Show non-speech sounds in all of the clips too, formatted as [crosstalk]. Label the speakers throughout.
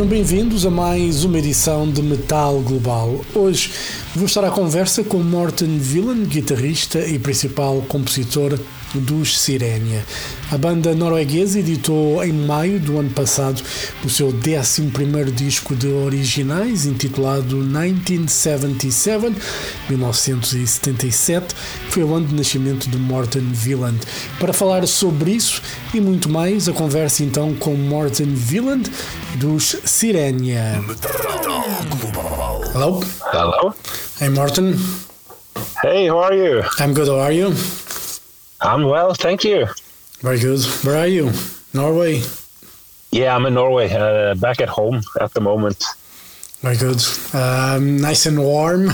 Speaker 1: Sejam bem-vindos a mais uma edição de Metal Global. Hoje vou estar à conversa com Morten Villan, guitarrista e principal compositor dos Sirenia. A banda norueguesa editou em maio do ano passado o seu 11 disco de originais, intitulado 1977, 1977, foi o ano de nascimento de Morten Villand. Para falar sobre isso e muito mais, a conversa então com Morten Villand dos Sirenia. Hello.
Speaker 2: Hello.
Speaker 1: Hey Morten.
Speaker 2: Hey, how are you?
Speaker 1: I'm good. How are you?
Speaker 2: I'm well, thank you.
Speaker 1: Very good. Where are you? Norway.
Speaker 2: Yeah, I'm in Norway, uh, back at home at the moment.
Speaker 1: Very good. Um, nice and warm. [laughs]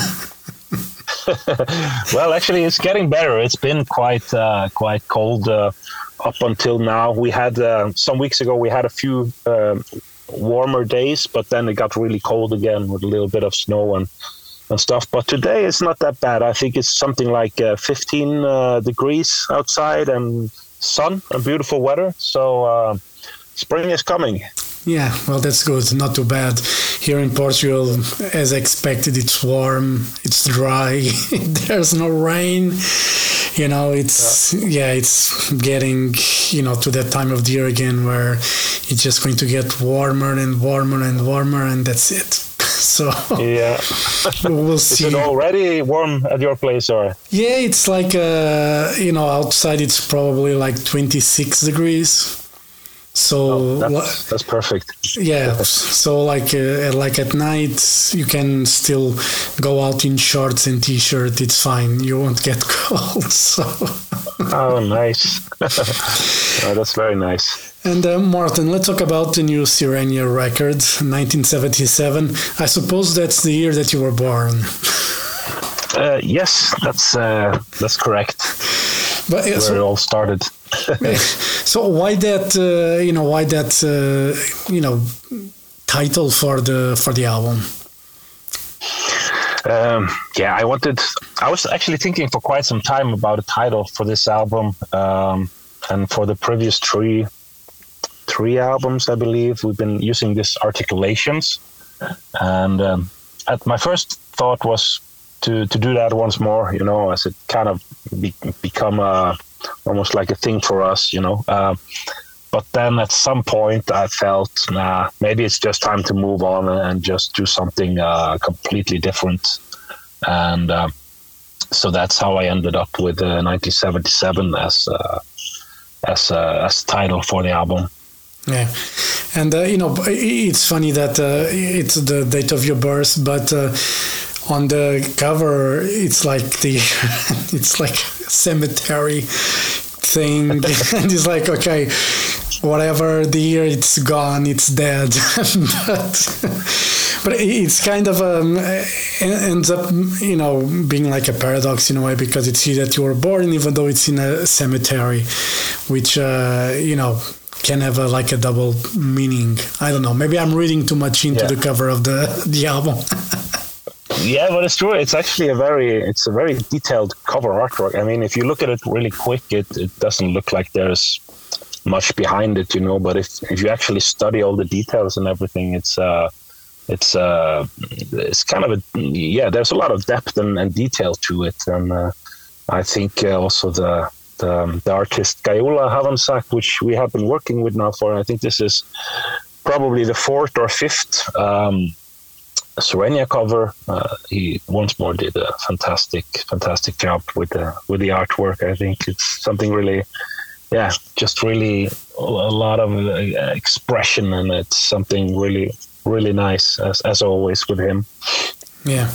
Speaker 2: well, actually, it's getting better. It's been quite uh, quite cold uh, up until now. We had uh, some weeks ago. We had a few um, warmer days, but then it got really cold again with a little bit of snow and and stuff. But today it's not that bad. I think it's something like uh, 15 uh, degrees outside and sun and beautiful weather. So uh, spring is coming.
Speaker 1: Yeah, well, that's good. Not too bad. Here in Portugal, as expected, it's warm, it's dry, [laughs] there's no rain. You know, it's, yeah. yeah, it's getting, you know, to that time of the year again where it's just going to get warmer and warmer and warmer, and that's it. [laughs] So
Speaker 2: yeah, [laughs]
Speaker 1: we'll see.
Speaker 2: Is it already warm at your place, or?
Speaker 1: Yeah, it's like uh, you know outside it's probably like 26 degrees. So
Speaker 2: oh, that's, that's, perfect.
Speaker 1: Yeah. [laughs] so like uh, like at night you can still go out in shorts and t-shirt. It's fine. You won't get cold. So.
Speaker 2: oh, nice. oh, that's very nice.
Speaker 1: And uh, Morten, let's talk about the new Sirenia record, 1977. I suppose that's the year that you were born.
Speaker 2: Uh, yes, that's uh, that's correct. But uh, where so, it all started. [laughs]
Speaker 1: so why that? Uh, you know, why that? Uh, you know, title for the for the album?
Speaker 2: Um, yeah, I wanted. I was actually thinking for quite some time about a title for this album, um, and for the previous three three albums, I believe. We've been using this alliterations, and um, my first thought was to to do that once more. You know, as it kind of be, become a almost like a thing for us. You know. Uh, but then at some point, I felt, nah, maybe it's just time to move on and just do something uh, completely different. And uh, so that's how I ended up with 1977 uh, as uh, as uh, as title for the album.
Speaker 1: Yeah, and uh, you know it's funny that uh, it's the date of your birth, but uh, on the cover it's like the [laughs] it's like cemetery thing, [laughs] and it's like okay, whatever the year it's gone, it's dead, [laughs] but but it's kind of um, ends up you know being like a paradox in a way because it's here that you were born, even though it's in a cemetery, which uh, you know can have a, like a double meaning. I don't know. Maybe I'm reading too much into yeah. the cover of the [laughs] the album.
Speaker 2: yeah, but it's true. It's actually a very it's a very detailed cover artwork. I mean, if you look at it really quick, it, it doesn't look like there's much behind it, you know. But if if you actually study all the details and everything, it's uh it's uh it's kind of a yeah. There's a lot of depth and, and detail to it, and uh, I think uh, also the the, um, the artist Gyula Havancsák, which we have been working with now for, I think this is probably the fourth or fifth um, Sirenia cover. Uh, he once more did a fantastic, fantastic job with the with the artwork. I think it's something really, yeah, just really a lot of uh, expression, and it's something really, really nice as as always with him.
Speaker 1: Yeah.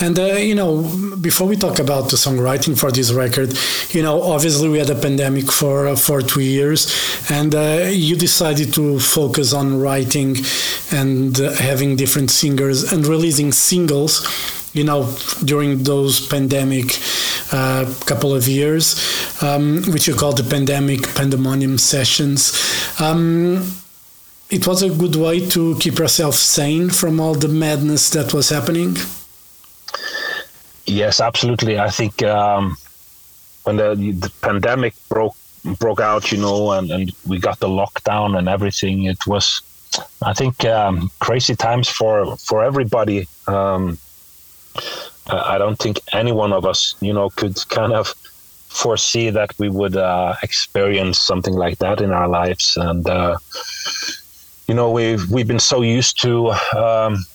Speaker 1: And, uh, you know, before we talk about the songwriting for this record, you know, obviously we had a pandemic for, uh, for two years, and uh, you decided to focus on writing and uh, having different singers and releasing singles you know, during those pandemic uh, couple of years, um, which you call the pandemic pandemonium sessions. Um, it was a good way to keep yourself sane from all the madness that was happening.
Speaker 2: Yes, absolutely. I think um, when the, the pandemic broke broke out, you know, and, and we got the lockdown and everything, it was, I think, um, crazy times for for everybody. Um, I don't think any one of us, you know, could kind of foresee that we would uh, experience something like that in our lives, and uh, you know, we've we've been so used to. Um,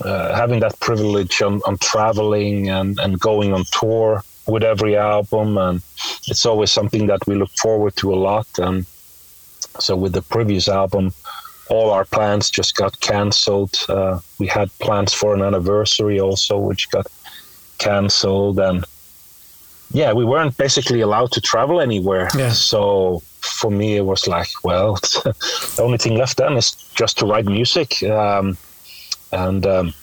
Speaker 2: uh, having that privilege on, on traveling and, and going on tour with every album and it's always something that we look forward to a lot and so with the previous album all our plans just got cancelled uh, we had plans for an anniversary also which got cancelled and yeah we weren't basically allowed to travel anywhere
Speaker 1: yeah.
Speaker 2: so for me it was like well [laughs] the only thing left then is just to write music. Um, and um,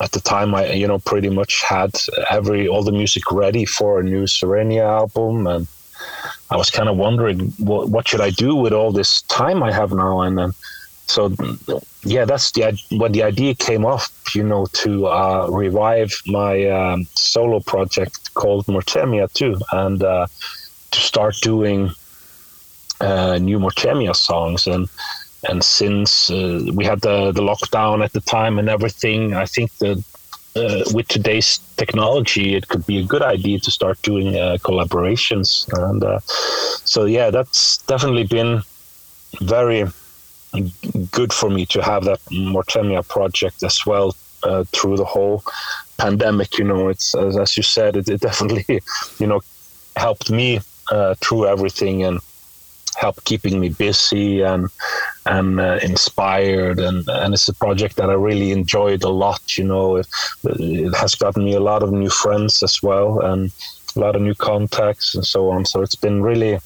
Speaker 2: at the time I you know pretty much had every all the music ready for a new Sirenia album. And I was kind of wondering what what should I do with all this time I have now? And then so yeah that's the when the idea came off you know to uh, revive my um, solo project called Mortemia too. And uh, to start doing uh, new Mortemia songs and and since uh, we had the, the lockdown at the time and everything, I think that uh, with today's technology, it could be a good idea to start doing uh, collaborations. And uh, so, yeah, that's definitely been very good for me to have that Mortemia project as well uh, through the whole pandemic. You know, it's as, as you said, it, it, definitely, [laughs] you know, helped me uh, through everything and help keeping me busy and and uh, inspired. And and it's a project that I really enjoyed a lot you know. It, it, has gotten me a lot of new friends as well and a lot of new contacts and so on. So it's been really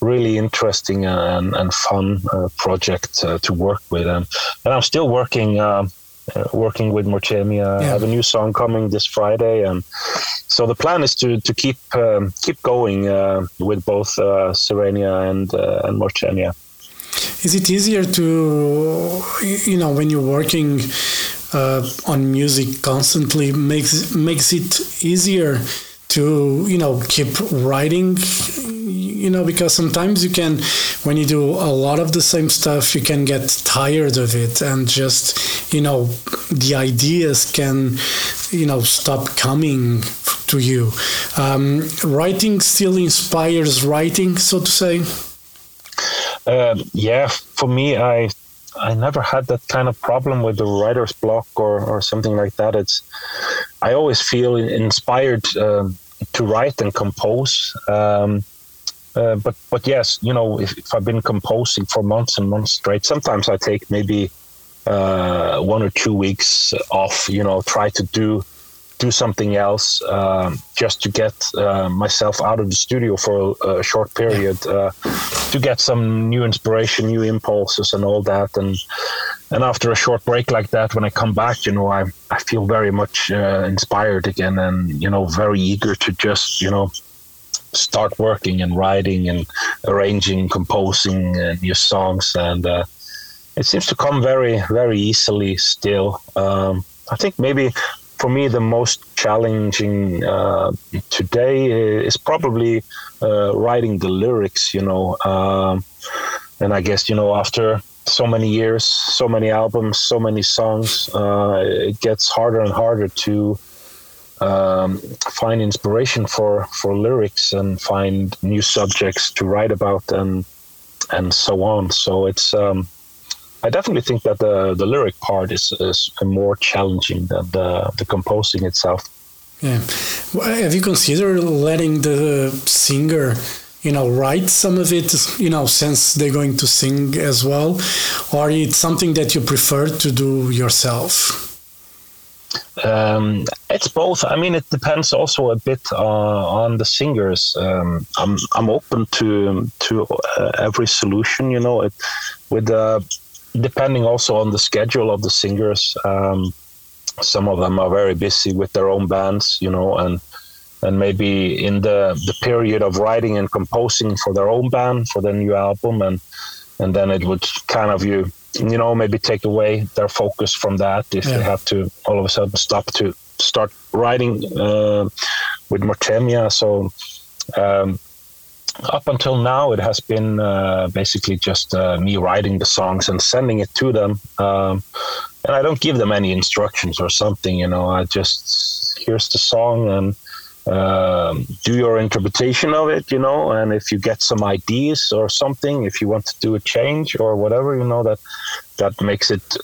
Speaker 2: really interesting and, and fun uh, project uh, to work with. And, and I'm still working uh, working with Mortemia. Yeah. I have a new song coming this Friday, and so the plan is to to keep um, keep going uh, with both uh, Sirenia and uh, and Mortemia.
Speaker 1: Is it easier to you know when you're working uh, on music constantly makes makes it easier to you know keep writing you know because sometimes you can when you do a lot of the same stuff you can get tired of it and just you know the ideas can you know stop coming to you um, writing still inspires writing so to say
Speaker 2: uh, yeah for me i I never had that kind of problem with the writer's block or, or something like that. It's I always feel inspired um, to write and compose. Um, uh, but but yes, you know, if, if, I've been composing for months and months straight, sometimes I take maybe uh, one or two weeks off. You know, try to do do something else um, just to get uh, myself out of the studio for a, a short period uh, to get some new inspiration, new impulses, and all that. And and after a short break like that, when I come back, you know, I I feel very much uh, inspired again, and you know, very eager to just you know start working and writing and arranging, composing uh, new songs, and uh, it seems to come very, very easily still. Um, I think maybe for me the most challenging uh, today is probably uh, writing the lyrics. You know, um, and I guess you know after so many years, so many albums, so many songs, uh, it gets harder and harder to um, find inspiration for for lyrics and find new subjects to write about and and so on. So it's um, I definitely think that the the lyric part is, is more challenging than the the composing itself.
Speaker 1: Yeah, have you considered letting the singer? You know write some of it you know since they're going to sing as well or it's something that you prefer to do yourself
Speaker 2: um, it's both. I mean, it depends also a bit uh, on the singers. Um, I'm I'm open to to uh, every solution. You know, it with uh, depending also on the schedule of the singers. Um, some of them are very busy with their own bands. You know, and and maybe in the the period of writing and composing for their own band for their new album, and and then it would kind of you you know, maybe take away their focus from that if yeah. they have to all of a sudden stop to start writing uh, with Mortemia. So um, up until now, it has been uh, basically just uh, me writing the songs and sending it to them. Um, and I don't give them any instructions or something, you know. I just here's the song and um, do your interpretation of it, you know. And if you get some ideas or something, if you want to do a change or whatever, you know that that makes it,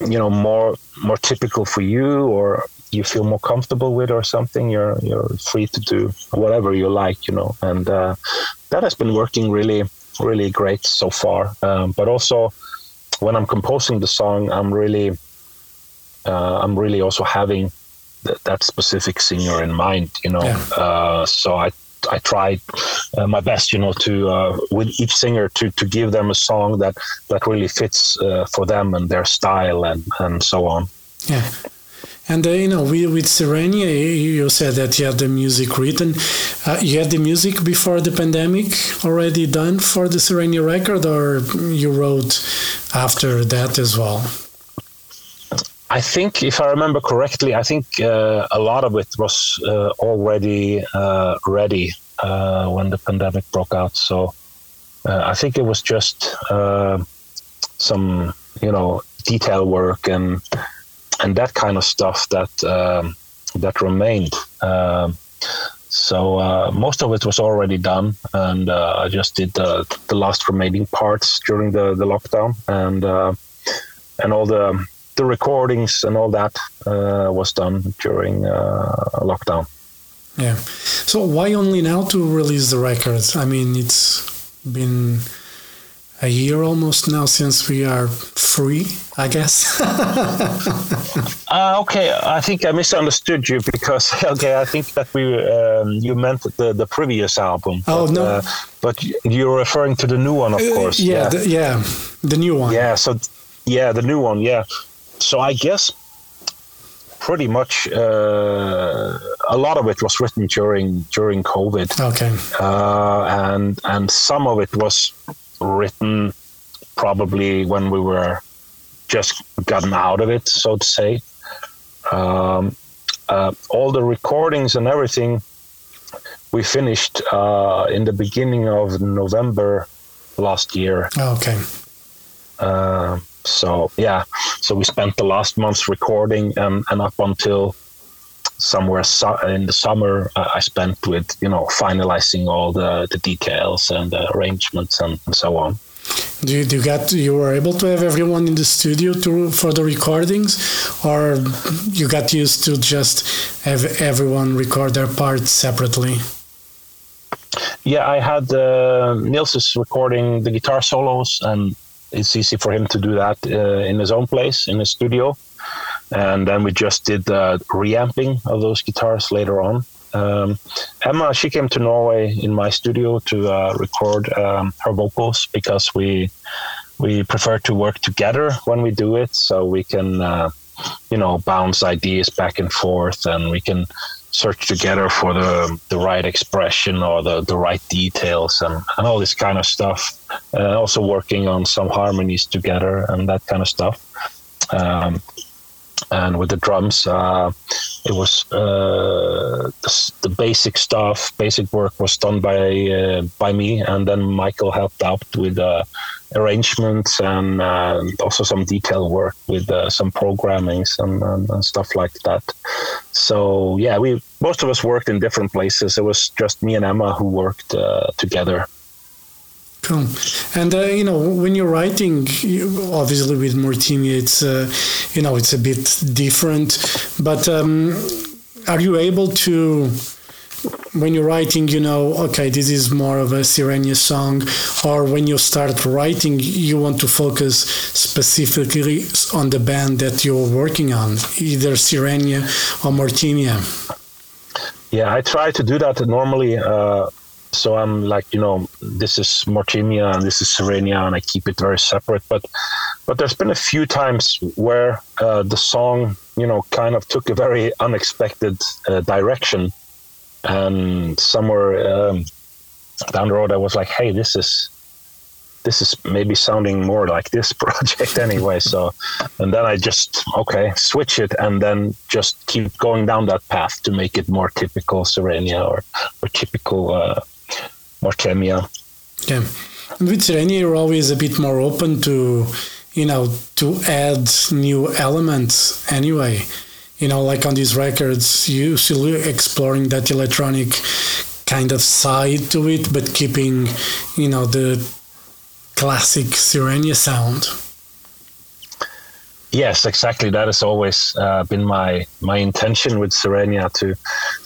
Speaker 2: you know, more more typical for you or you feel more comfortable with or something, you're you're free to do whatever you like, you know. And uh, that has been working really really great so far. Um, but also when I'm composing the song, I'm really uh, I'm really also having th- that specific singer in mind, you know.
Speaker 1: Yeah.
Speaker 2: Uh, so I I tried uh, my best, you know, to uh, with each singer to to give them a song that that really fits uh, for them and their style and and so on.
Speaker 1: Yeah. And uh, you know, with, with Sirenia, you said that you had the music written. Uh, you had the music before the pandemic already done for the Sirenia record, or you wrote after that as well?
Speaker 2: I think, if I remember correctly, I think uh, a lot of it was uh, already uh, ready uh, when the pandemic broke out. So uh, I think it was just uh, some, you know, detail work and and that kind of stuff that um, that remained. Um, so most of it was already done, and I just did the, the last remaining parts during the, the lockdown, and and all the the recordings and all that uh, was done during uh, lockdown.
Speaker 1: Yeah. So why only now to release the records? I mean, it's been a year almost now since we are free, I guess. [laughs]
Speaker 2: uh, okay, I think I misunderstood you because [laughs] okay, I think that we um, you meant the the previous album.
Speaker 1: Oh
Speaker 2: but,
Speaker 1: no,
Speaker 2: uh, but you're referring to the new one, of course.
Speaker 1: yeah, yeah. The, yeah, the new one.
Speaker 2: Yeah. So yeah, the new one. Yeah. So I guess pretty much uh, a lot of it was written during during COVID.
Speaker 1: Okay.
Speaker 2: Uh, and and some of it was written probably when we were just gotten out of it, so to say. Um, uh, all the recordings and everything we finished uh, in the beginning of November last year.
Speaker 1: Okay.
Speaker 2: So yeah, so we spent the last months recording, and, and up until somewhere su- in the summer, uh, I spent with you know finalizing all the, the details and the arrangements and, and so on.
Speaker 1: Do you, do you got you were able to have everyone in the studio to for the recordings, or you got used to just have everyone record their parts separately?
Speaker 2: Yeah, I had uh, Nils is recording the guitar solos, and it's easy for him to do that uh, in his own place in his studio. And then we just did the reamping of those guitars later on. Um, Emma, she came to Norway in my studio to uh, record um, her vocals because we we prefer to work together when we do it, so we can uh, you know bounce ideas back and forth, and we can search together for the the right expression or the, the right details and, and all this kind of stuff. Uh, also working on some harmonies together and that kind of stuff. Um, and with the drums, uh, it was uh, the, the, basic stuff, basic work was done by uh, by me, and then Michael helped out with uh, arrangements and uh, also some detail work with uh, some programmings and, and, and, stuff like that. So yeah, we most of us worked in different places. It was just me and Emma who worked together.
Speaker 1: Cool. And uh, you know, when you're writing, you, obviously with Mortemia, it's uh, you know it's a bit different. But um, are you able to, when you're writing, you know, okay, this is more of a Sirenia song, or when you start writing, you want to focus specifically on the band that you're working on, either Sirenia or Mortemia?
Speaker 2: Yeah, I try to do that normally. Uh so I'm like, you know, this is Mortemia and this is Sirenia, and I keep it very separate. But but there's been a few times where uh, the song, you know, kind of took a very unexpected uh, direction, and somewhere um, down the road I was like, hey, this is this is maybe sounding more like this [laughs] project anyway. So, and then I just okay switch it and then just keep going down that path to make it more typical Sirenia or or typical uh, Mortemia.
Speaker 1: Yeah, and with Sirenia, you're always a bit more open to you know to add new elements anyway. You know, like on these records, you still exploring that electronic kind of side to it, but keeping, you know, the classic Sirenia sound.
Speaker 2: Yes, exactly. That has always uh, been my my intention with Sirenia to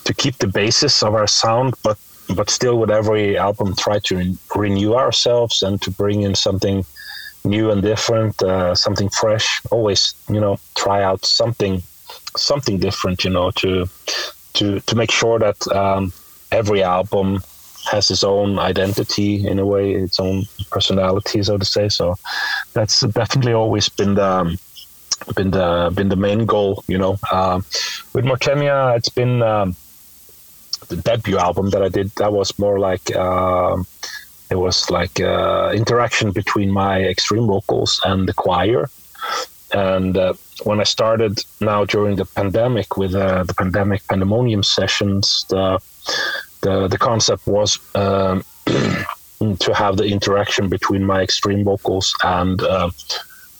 Speaker 2: to keep the basis of our sound, but but still with every album try to re- renew ourselves and to bring in something new and different, uh, something fresh. Always, you know, try out something something different. You know, to to to make sure that um, every album has its own identity in a way, its own personality, so to say. So that's definitely always been the um, been the been the main goal. You know, um, with Mortemia, it's been um, the debut album that I did. That was more like um, it was like uh, interaction between my extreme vocals and the choir. And uh, when I started now during the pandemic with uh, the pandemic pandemonium sessions, the the the concept was um, [clears throat] to have the interaction between my extreme vocals and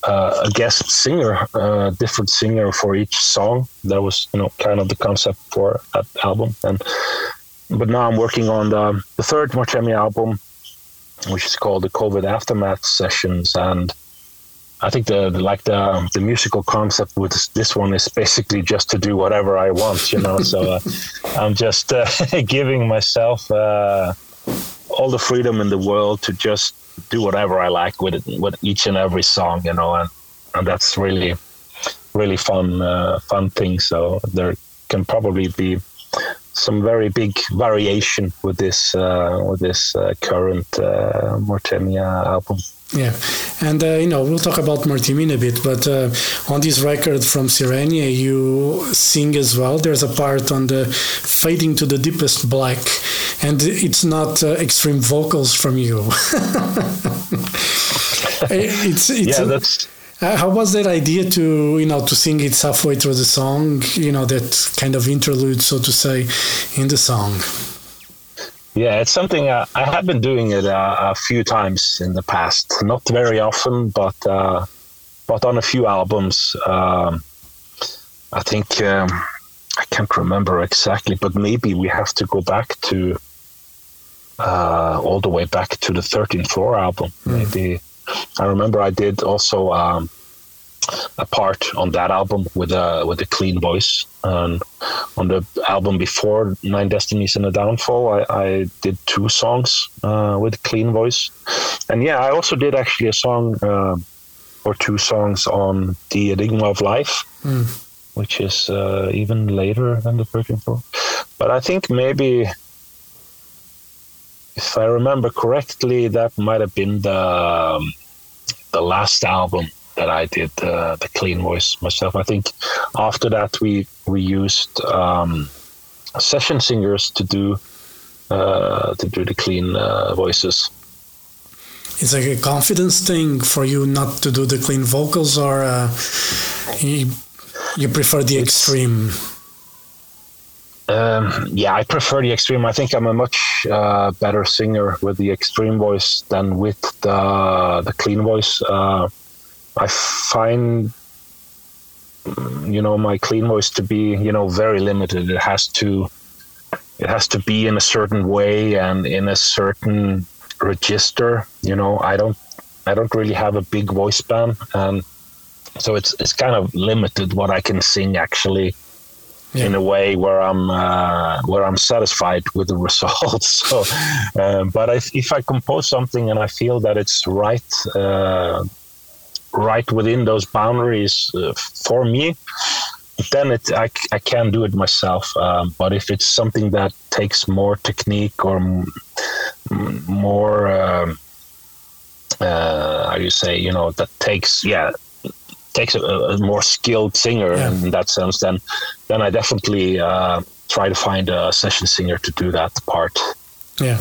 Speaker 2: uh, uh, a guest singer, a different singer for each song. That was you know kind of the concept for that album. And but now I'm working on the the third Mortemia album, which is called the COVID Aftermath Sessions, and I think the, the, like the the musical concept with this, this, one is basically just to do whatever I want, you know. so uh, [laughs] I'm just uh, [laughs] giving myself uh, all the freedom in the world to just do whatever I like with it, with each and every song, you know, and and that's really really fun uh, fun thing. So there can probably be some very big variation with this uh, with this uh, current Mortemia album.
Speaker 1: Yeah, and uh, you know we'll talk about Martin a bit, but uh, on this record from Sirenia, you sing as well. There's a part on the fading to the deepest black, and it's not uh, extreme vocals from you. [laughs] it's, it's
Speaker 2: yeah, that's.
Speaker 1: Uh, how was that idea to you know to sing it halfway through the song? You know that kind of interlude, so to say, in the song.
Speaker 2: Yeah, it's something uh, I have been doing it uh, a few times in the past. Not very often, but uh, but on a few albums. Um, I think um, I can't remember exactly, but maybe we have to go back to uh, all the way back to the 13th Floor album. Mm. Maybe I remember I did also. Um, a part on that album with a with a clean voice. And on the album before Nine Destinies and a Downfall, I, I did two songs uh, with a clean voice. And yeah, I also did actually a song uh, or two songs on the Enigma of Life, mm. which is uh, even later than the 13th floor. But I think maybe. If I remember correctly, that might have been the um, the last album that I did uh, the clean voice myself. I think after that we we used um, session singers to do uh, to do the clean uh, voices.
Speaker 1: It's like a confidence thing for you not to do the clean vocals, or uh, you, you prefer the extreme.
Speaker 2: Um, yeah, I prefer the extreme. I think I'm a much uh, better singer with the extreme voice than with the the clean voice. Uh, I find you know my clean voice to be you know very limited. It has to it has to be in a certain way and in a certain register. You know, I don't I don't really have a big voice span, and so it's it's kind of limited what I can sing actually. Yeah. in a way where I'm uh, where I'm satisfied with the [laughs] results. so, uh, but if, if I compose something and I feel that it's right, uh, right within those boundaries uh, for me, then it I, I can do it myself. Um, but if it's something that takes more technique or m- more, um, uh, how you say, you know, that takes yeah takes a, a more skilled singer yeah. in that sense, then then I definitely uh, try to find a session singer to do that part.
Speaker 1: Yeah.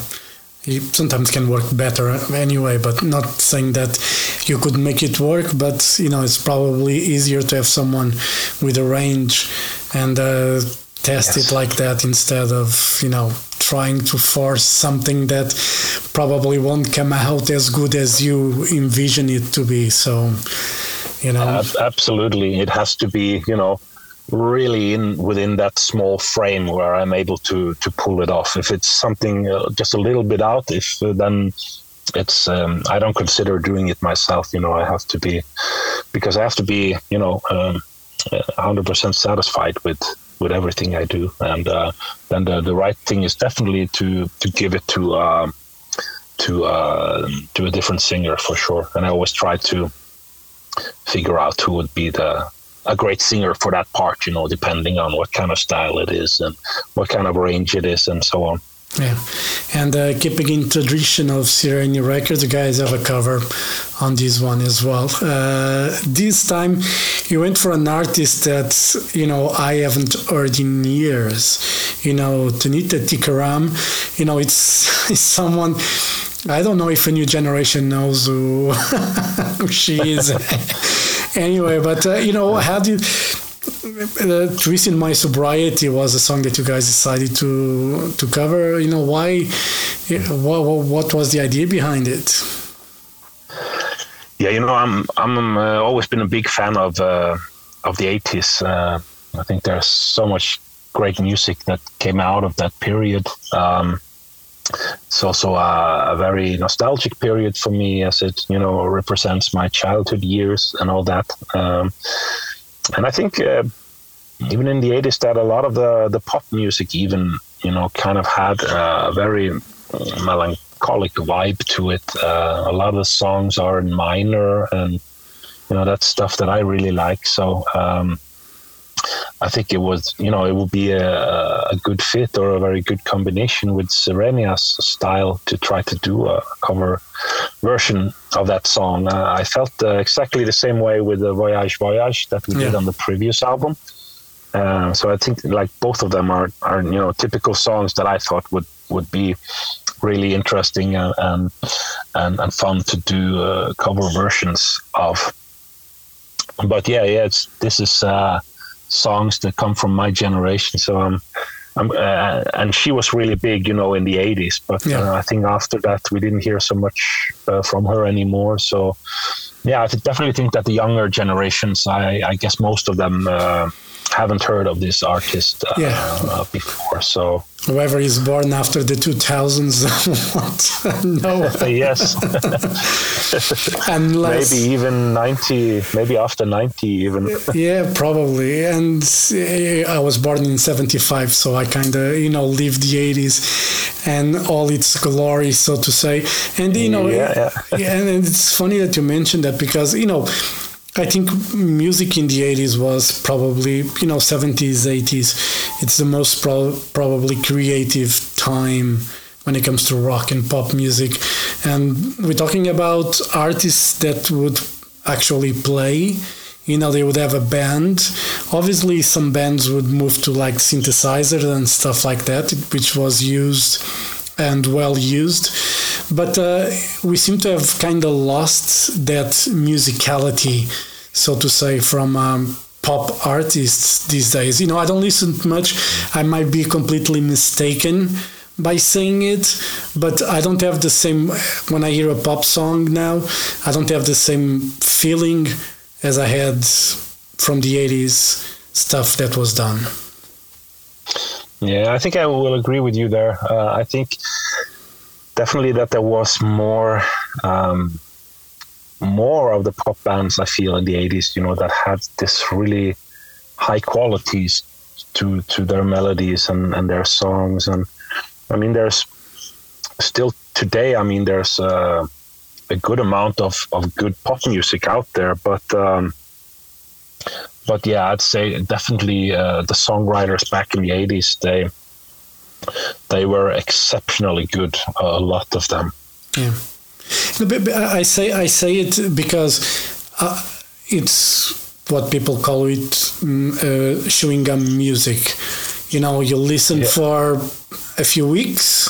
Speaker 1: it sometimes can work better anyway but not saying that you could make it work but you know it's probably easier to have someone with a range and uh, test yes. it like that instead of you know trying to force something that probably won't come out as good as you envision it to be so you know uh,
Speaker 2: absolutely it has to be you know really in within that small frame where I'm able to to pull it off. If it's something uh, just a little bit out, if uh, then it's um, I don't consider doing it myself. You know, I have to be because I have to be you know um, 100% satisfied with with everything I do, and uh, then the the right thing is definitely to to give it to. Um, to uh, to a different singer for sure, and I always try to figure out who would be the a great singer for that part, you know, depending on what kind of style it is and what kind of range it is and so on.
Speaker 1: Yeah, and uh, keeping in tradition of Sirenia Records, the guys have a cover on this one as well. Uh, this time, you went for an artist that you know I haven't heard in years. You know, Tanita Tikaram. You know, it's, [laughs] it's someone I don't know if a new generation knows who, [laughs] who she is. [laughs] anyway, but uh, you know, how do you, "Twist in My Sobriety" was a song that you guys decided to to cover. You know, why? What, what was the idea behind it?
Speaker 2: Yeah, you know, I'm I'm uh, always been a big fan of uh, of the '80s. Uh, I think there's so much great music that came out of that period. Um, it's also a, a, very nostalgic period for me as it you know represents my childhood years and all that. Um, and i think uh, even in the 80s that a lot of the the pop music even you know kind of had a very melancholic vibe to it. Uh, a lot of the songs are in minor and you know that's stuff that i really like. So um, I think it was, you know, it would be a, a good fit or a very good combination with Sirenia's style to try to do a cover version of that song. Uh, I felt uh, exactly the same way with the Voyage Voyage that we yeah. did on the previous album. Uh, so I think like both of them are, are you know typical songs that I thought would would be really interesting and and, and, and fun to do uh, cover versions of. But yeah, yeah, it's this is uh, songs that come from my generation. So um, I'm, uh, and she was really big, you know, in the 80s. But yeah. uh, I think after that, we didn't hear so much uh, from her anymore. So, yeah, I definitely think that the younger generations, I, I guess most of them uh, haven't heard of this artist uh, yeah. Uh, before. So
Speaker 1: whoever is born after the 2000s [laughs]
Speaker 2: no yes [laughs]
Speaker 1: Unless,
Speaker 2: maybe even 90 maybe after 90 even
Speaker 1: yeah probably and eh, i was born in 75 so i kind of you know lived the 80s and all its glory so to say and you know
Speaker 2: yeah,
Speaker 1: yeah. [laughs] and it's funny that you mentioned that because you know I think music in the 80s was probably, you know, 70s, 80s. It's the most pro- probably creative time when it comes to rock and pop music. And we're talking about artists that would actually play. You know, they would have a band. Obviously, some bands would move to like synthesizers and stuff like that, which was used and well used. But uh, we seem to have kind of lost that musicality, so to say, from um, pop artists these days. You know, I don't listen much. I might be completely mistaken by saying it, but I don't have the same. When I hear a pop song now, I don't have the same feeling as I had from the 80s stuff that was done.
Speaker 2: Yeah, I think I will agree with you there. Uh, I think definitely that there was more um, more of the pop bands I feel in the 80s, you know, that had this really high qualities to to their melodies and, and their songs. And I mean, there's still today, I mean, there's a, a good amount of, of good pop music out there, but um, but yeah, I'd say definitely uh, the songwriters back in the '80s they they were exceptionally good. a lot of them.
Speaker 1: Yeah, I say I say it because uh, it's what people call it mm, uh, chewing gum music. You know, you listen yeah. for a few weeks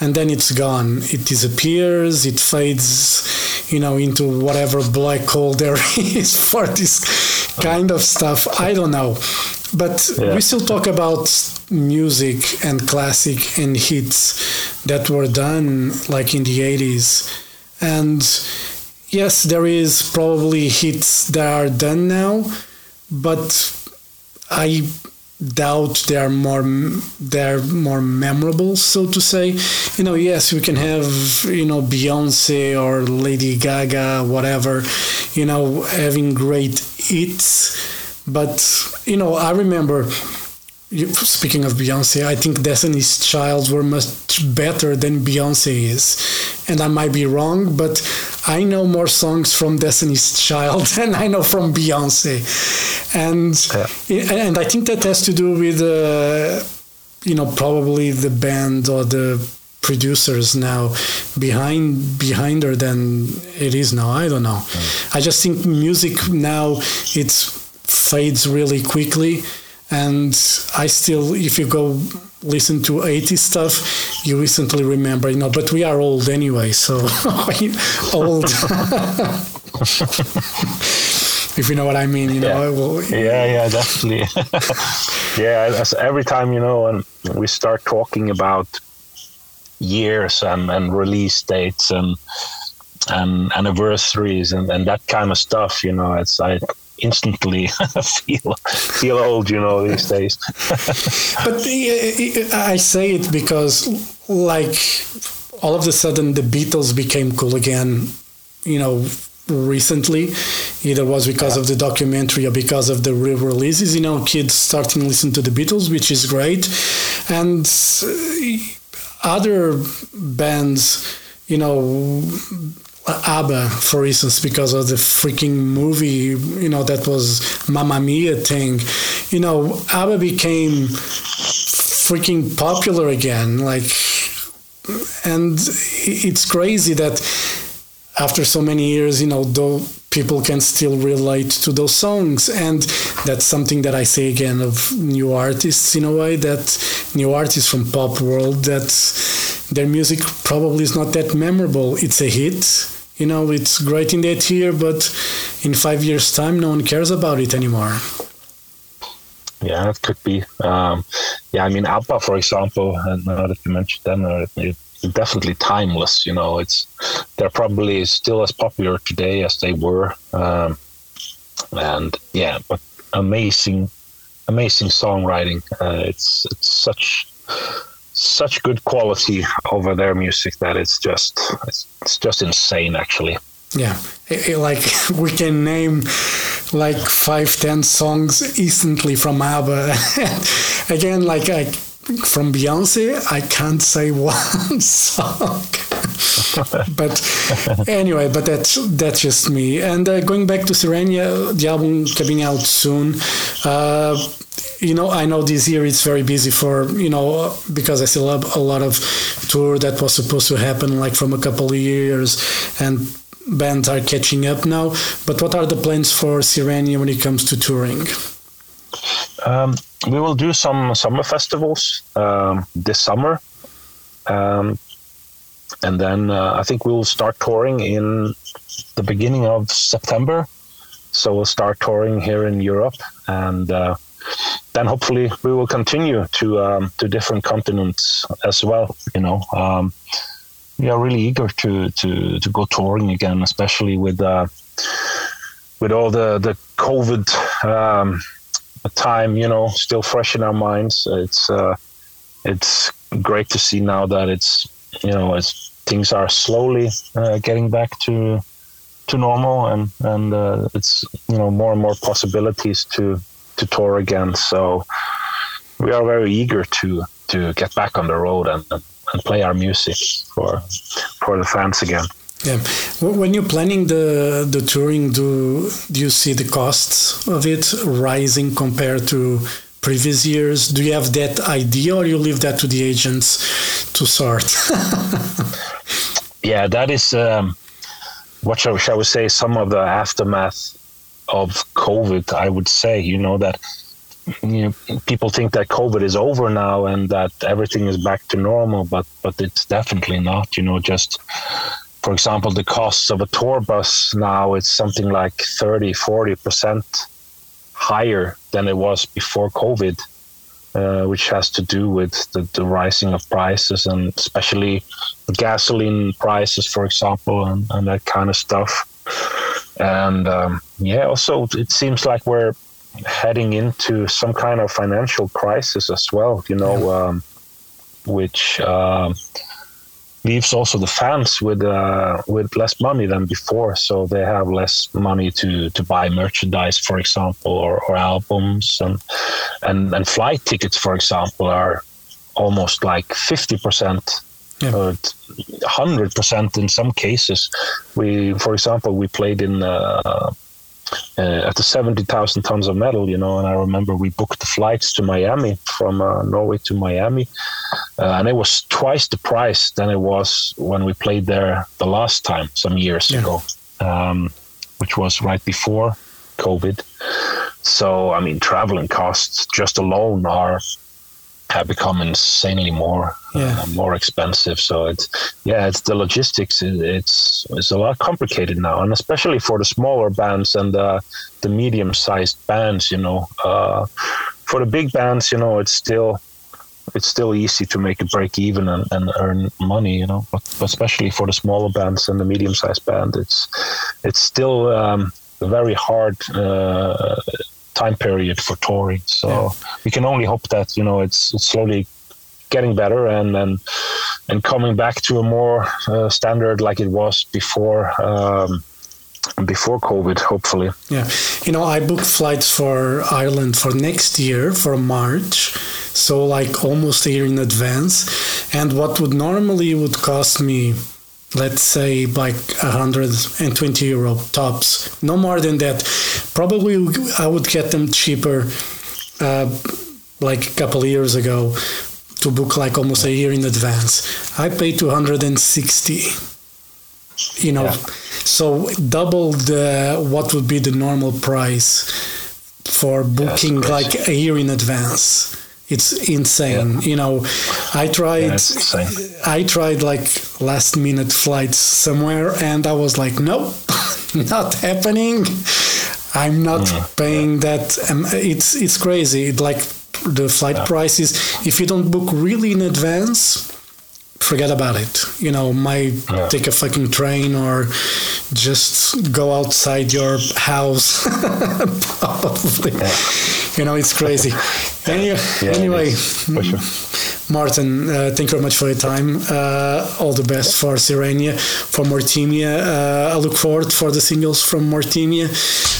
Speaker 1: and then it's gone. It disappears. It fades, you know, into whatever black hole [laughs] there is for this kind of stuff. I don't know, but
Speaker 2: Yeah.
Speaker 1: we still talk about music and classic and hits that were done like in the 80s and yes there is probably hits that are done now but i doubt they are more they're more memorable so to say. You know yes we can have you know beyonce or lady gaga whatever you know having great hits but you know i remember speaking of Beyonce, I think Destiny's Child were much better than Beyonce is. And I might be wrong, but I know more songs from Destiny's Child [laughs] than I know from Beyonce. And and I think that has to do with uh, you know probably the band or the producers now behind behind her than it is now. I don't know. I just think music now it fades really quickly and I still, if you go listen to 80s stuff, you recently remember, you know, but we are old anyway, so [laughs] old. [laughs] if you know what I mean, you know.
Speaker 2: Yeah.
Speaker 1: Well,
Speaker 2: Yeah, yeah, definitely. [laughs] yeah, as every time you know, when we start talking about years and, and release dates and and anniversaries and, and that kind of stuff, you know, it's I instantly [laughs] feel feel old, you know, these days. [laughs]
Speaker 1: but uh, I say it because, like, all of a sudden the Beatles became cool again, you know, recently. Either was because of the documentary or because of the re-releases. You know, kids starting to listen to the Beatles, which is great, and uh, other bands, you know. ABBA, for instance, because of the freaking movie, you know, that was Mamma Mia thing. You know, ABBA became freaking popular again. Like, and it's crazy that after so many years, you know, though people can still relate to those songs. And that's something that I say again of new artists in a way that new artists from pop world that their music probably is not that memorable. It's a hit, you know, it's great in that year, but in five years' time, no one cares about it anymore.
Speaker 2: Yeah, it could be. Um, yeah, I mean, ABBA, for example, and now that you mentioned them, uh, it's definitely timeless. You know, it's they're probably still as popular today as they were, um, and yeah, but amazing, amazing songwriting. Uh, it's it's such such good quality over their music that it's just it's, it's just insane, actually.
Speaker 1: Yeah, it, it, like [laughs] we can name like five, ten songs instantly from ABBA. [laughs] Again, like I, from Beyonce, I can't say [laughs] one song. but anyway, but that's that's just me. And uh, going back to Sirenia, the album coming out soon. Uh, you know, I know this year it's very busy for you know because I still have a lot of tour that was supposed to happen like from a couple of years and bands are catching up now. But what are the plans for Sirenia when it comes to touring?
Speaker 2: Um, we will do some summer festivals um, this summer, um, and then uh, I think we will start touring in the beginning of September. So we'll start touring here in Europe, and uh, then hopefully we will continue to um, to different continents as well. You know, um, we are really eager to to to go touring again, especially with uh, with all the the COVID um, time, you know, still fresh in our minds. It's uh, it's great to see now that it's you know it's things are slowly uh, getting back to to normal, and and uh, it's you know more and more possibilities to to tour again. So we are very eager to to get back on the road and, and, play our music for for the fans again.
Speaker 1: Yeah, when you're planning the the touring, do do you see the costs of it rising compared to previous years? Do you have that idea, or you leave that to the agents to sort? [laughs]
Speaker 2: yeah, that is um, what shall, shall we say? Some of the aftermath of COVID, I would say. You know that you know, people think that COVID is over now and that everything is back to normal, but but it's definitely not. You know, just for example, the costs of a tour bus now it's something like 30, 40 percent higher than it was before COVID. Uh, which has to do with the, the, rising of prices and especially gasoline prices, for example, and, and that kind of stuff. And um, yeah, also it seems like we're heading into some kind of financial crisis as well, you know, um, which uh, leaves also the fans with uh, with less money than before. So they have less money to, to buy merchandise, for example, or, or albums and, and and flight tickets, for example, are almost like fifty percent hundred percent in some cases. We, for example, we played in uh, uh, at the 70,000 tons of metal, you know, and I remember we booked the flights to Miami from uh, Norway to Miami, uh, and it was twice the price than it was when we played there the last time some years yeah. ago, um, which was right before COVID. So, I mean, traveling costs just alone are have become insanely more yeah. uh, more expensive. So it's yeah, it's the logistics. It's it's a lot complicated now, and especially for the smaller bands and uh, the medium-sized bands. You know, uh, for the big bands, you know, it's still it's still easy to make a break even and, and earn money. You know, but, but, especially for the smaller bands and the medium-sized band, it's it's still um, very hard uh, time period for touring. So yeah. we can only hope that you know it's it's slowly getting better and and and coming back to a more uh, standard like it was before. Um, before COVID, hopefully.
Speaker 1: Yeah, you know, I booked flights for Ireland for next year for March, so like almost a year in advance. And what would normally would cost me let's say like 120 euro tops no more than that probably i would get them cheaper uh, like a couple years ago to book like almost a year in advance i paid 260 you know yeah. so double the what would be the normal price for booking yeah, like a year in advance it's insane. Yeah. You know, I tried. Yeah, I tried like last minute flights somewhere, and I was like, nope, [laughs] not happening. I'm not mm, paying yeah. that. Um, it's it's crazy. Like the flight prices, if you don't book really in advance, forget about it. You know, might yeah. take a fucking train or just go outside your house. [laughs] Probably. Yeah. You know, it's crazy. [laughs] Any, yeah, anyway, sure. Morten, uh, thank you very much for your time. Uh, all the best for Sirenia, for Mortemia. Uh, I look forward for the singles from Mortemia.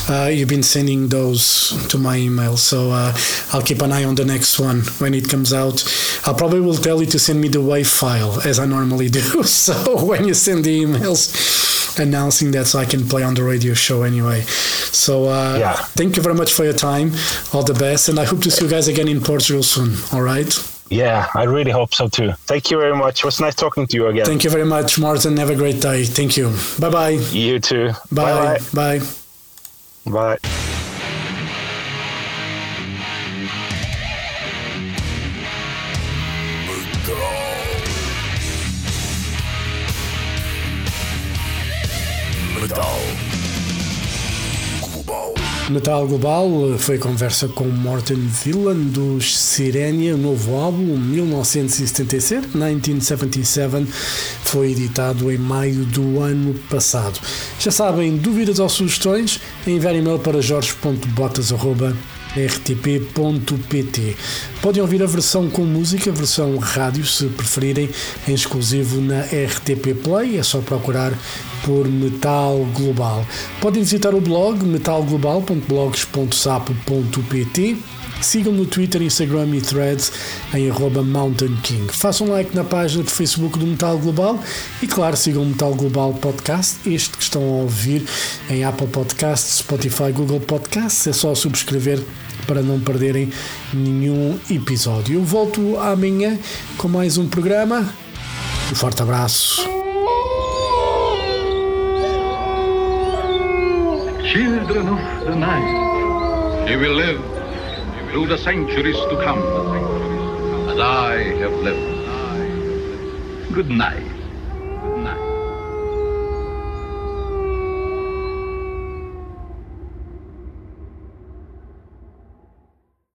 Speaker 1: Uh, you've been sending those to my email, so uh, I'll keep an eye on the next one when it comes out. I probably will tell you to send me the WAV file as I normally do. [laughs] so when you send the emails announcing that, so I can play on the radio show anyway. So uh, yeah. thank you very much for your time. All the best, and I hope to see you guys again in Portugal soon. All right.
Speaker 2: Yeah, I really hope so too. Thank you very much. It was nice talking to you again.
Speaker 1: Thank you very much, Morten. Have a great day. Thank you. Bye bye.
Speaker 2: You too.
Speaker 1: Bye. Bye.
Speaker 2: Bye.
Speaker 1: Metal Global foi conversa com Morten Villan dos Sirenia, novo álbum 1977, 1977, foi editado em maio do ano passado. Já sabem, dúvidas ou sugestões? Enviar e-mail para jorge.botas.rtp.pt Podem ouvir a versão com música, a versão rádio, se preferirem, em exclusivo na RTP Play. É só procurar por Metal Global. Podem visitar o blog metalglobal.blogs.sapo.pt. Sigam no Twitter, Instagram e Threads em Mountain King. Façam like na página de Facebook do Metal Global e, claro, sigam o Metal Global Podcast, este que estão a ouvir em Apple Podcasts, Spotify, Google Podcasts. É só subscrever para não perderem nenhum episódio. Eu volto amanhã com mais um programa. Um forte abraço. children of the night. He will live
Speaker 3: through the centuries to come, as I have lived. Good night.